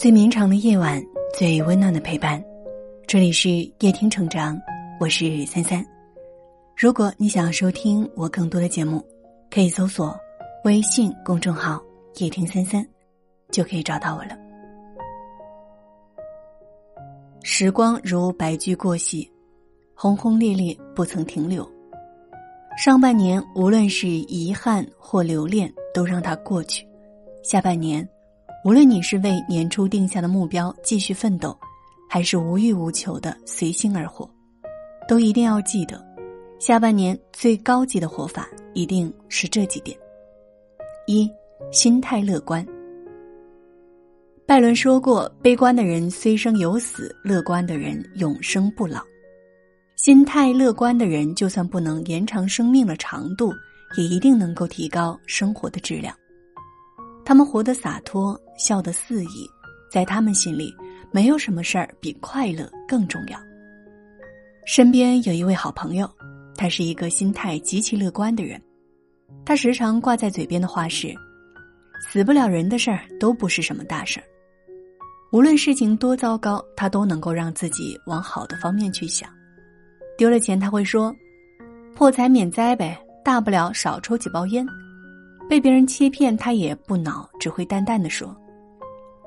最绵长的夜晚，最温暖的陪伴。这里是夜听成长，我是三三。如果你想要收听我更多的节目，可以搜索微信公众号“夜听三三”，就可以找到我了。时光如白驹过隙，轰轰烈烈不曾停留。上半年，无论是遗憾或留恋，都让它过去；下半年。无论你是为年初定下的目标继续奋斗，还是无欲无求的随心而活，都一定要记得，下半年最高级的活法一定是这几点：一、心态乐观。拜伦说过：“悲观的人虽生有死，乐观的人永生不老。”心态乐观的人，就算不能延长生命的长度，也一定能够提高生活的质量。他们活得洒脱，笑得肆意，在他们心里，没有什么事儿比快乐更重要。身边有一位好朋友，他是一个心态极其乐观的人。他时常挂在嘴边的话是：“死不了人的事儿都不是什么大事儿。”无论事情多糟糕，他都能够让自己往好的方面去想。丢了钱，他会说：“破财免灾呗，大不了少抽几包烟。”被别人欺骗，他也不恼，只会淡淡的说：“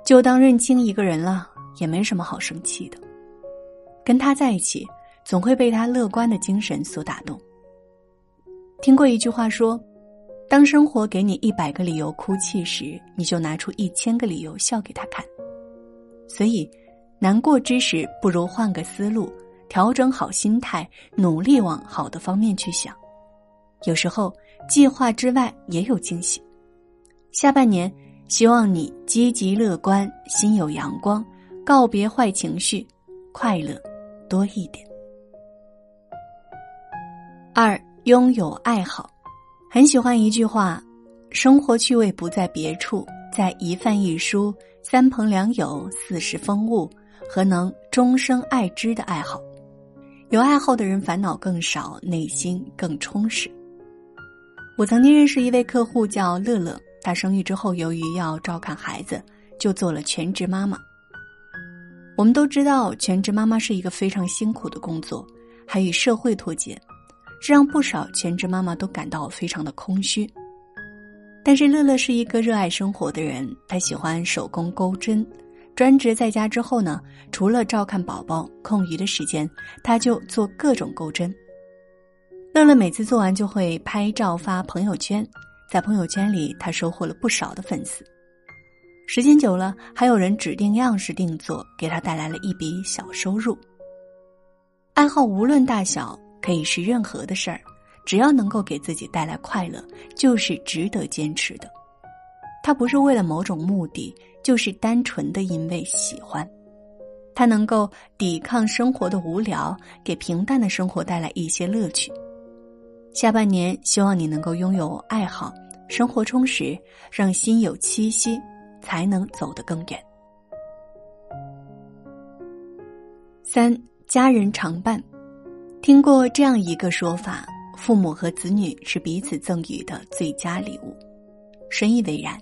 就当认清一个人了，也没什么好生气的。”跟他在一起，总会被他乐观的精神所打动。听过一句话说：“当生活给你一百个理由哭泣时，你就拿出一千个理由笑给他看。”所以，难过之时，不如换个思路，调整好心态，努力往好的方面去想。有时候。计划之外也有惊喜。下半年，希望你积极乐观，心有阳光，告别坏情绪，快乐多一点。二，拥有爱好，很喜欢一句话：生活趣味不在别处，在一饭一书、三朋两友、四时风物和能终生爱之的爱好。有爱好的人烦恼更少，内心更充实。我曾经认识一位客户叫乐乐，她生育之后，由于要照看孩子，就做了全职妈妈。我们都知道，全职妈妈是一个非常辛苦的工作，还与社会脱节，这让不少全职妈妈都感到非常的空虚。但是乐乐是一个热爱生活的人，她喜欢手工钩针，专职在家之后呢，除了照看宝宝，空余的时间，她就做各种钩针。乐乐每次做完就会拍照发朋友圈，在朋友圈里，他收获了不少的粉丝。时间久了，还有人指定样式定做，给他带来了一笔小收入。爱好无论大小，可以是任何的事儿，只要能够给自己带来快乐，就是值得坚持的。他不是为了某种目的，就是单纯的因为喜欢。他能够抵抗生活的无聊，给平淡的生活带来一些乐趣。下半年，希望你能够拥有爱好，生活充实，让心有栖息，才能走得更远。三家人常伴，听过这样一个说法：父母和子女是彼此赠予的最佳礼物，深以为然。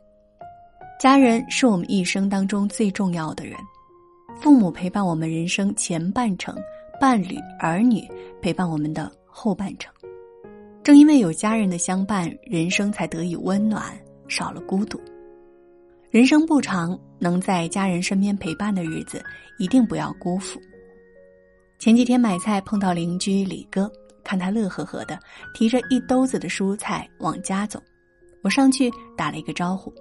家人是我们一生当中最重要的人，父母陪伴我们人生前半程，伴侣、儿女陪伴我们的后半程。正因为有家人的相伴，人生才得以温暖，少了孤独。人生不长，能在家人身边陪伴的日子，一定不要辜负。前几天买菜碰到邻居李哥，看他乐呵呵的，提着一兜子的蔬菜往家走，我上去打了一个招呼，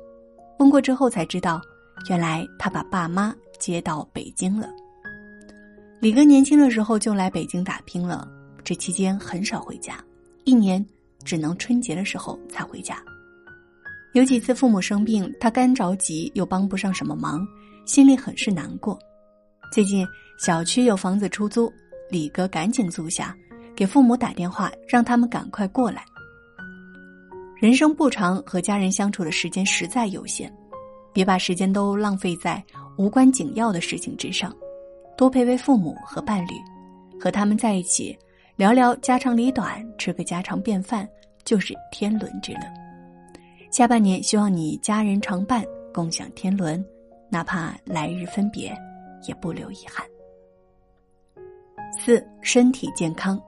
问过之后才知道，原来他把爸妈接到北京了。李哥年轻的时候就来北京打拼了，这期间很少回家。一年只能春节的时候才回家，有几次父母生病，他干着急又帮不上什么忙，心里很是难过。最近小区有房子出租，李哥赶紧租下，给父母打电话，让他们赶快过来。人生不长，和家人相处的时间实在有限，别把时间都浪费在无关紧要的事情之上，多陪陪父母和伴侣，和他们在一起。聊聊家长里短，吃个家常便饭，就是天伦之乐。下半年，希望你家人常伴，共享天伦，哪怕来日分别，也不留遗憾。四、身体健康。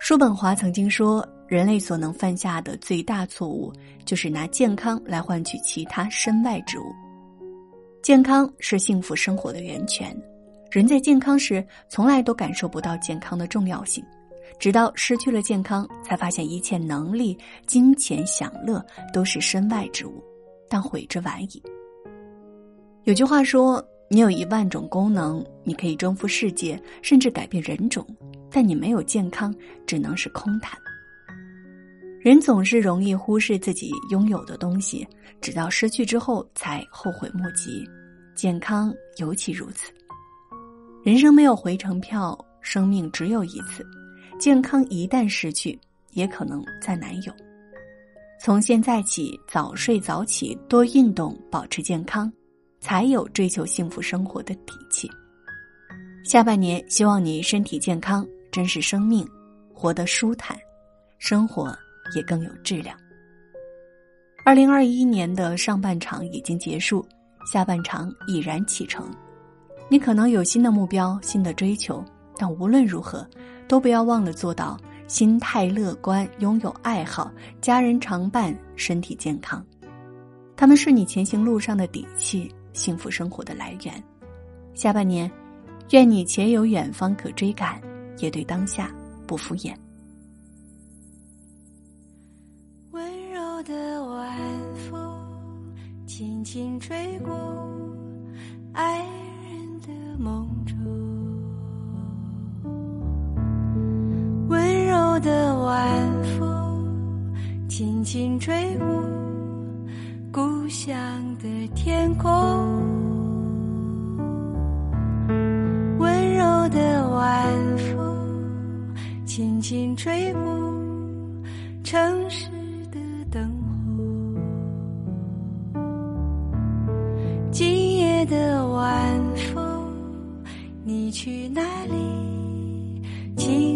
叔本华曾经说，人类所能犯下的最大错误，就是拿健康来换取其他身外之物。健康是幸福生活的源泉，人在健康时，从来都感受不到健康的重要性。直到失去了健康，才发现一切能力、金钱、享乐都是身外之物，但悔之晚矣。有句话说：“你有一万种功能，你可以征服世界，甚至改变人种，但你没有健康，只能是空谈。”人总是容易忽视自己拥有的东西，直到失去之后才后悔莫及。健康尤其如此。人生没有回程票，生命只有一次。健康一旦失去，也可能再难有。从现在起，早睡早起，多运动，保持健康，才有追求幸福生活的底气。下半年，希望你身体健康，珍视生命，活得舒坦，生活也更有质量。二零二一年的上半场已经结束，下半场已然启程。你可能有新的目标，新的追求。但无论如何，都不要忘了做到心态乐观，拥有爱好，家人常伴，身体健康。他们是你前行路上的底气，幸福生活的来源。下半年，愿你且有远方可追赶，也对当下不敷衍。温柔的晚风轻轻吹过爱的晚风轻轻吹过故乡的天空，温柔的晚风轻轻吹过城市的灯火，今夜的晚风，你去哪里？请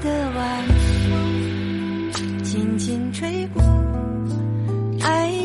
的晚风轻轻吹过爱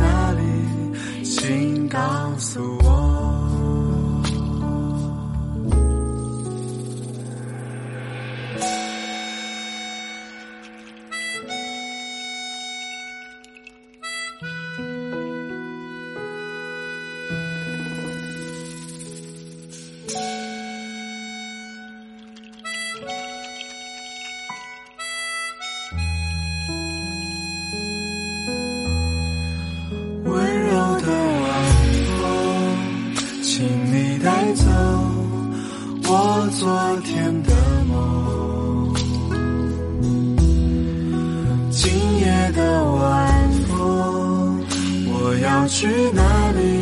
哪里？请告诉我。去哪里？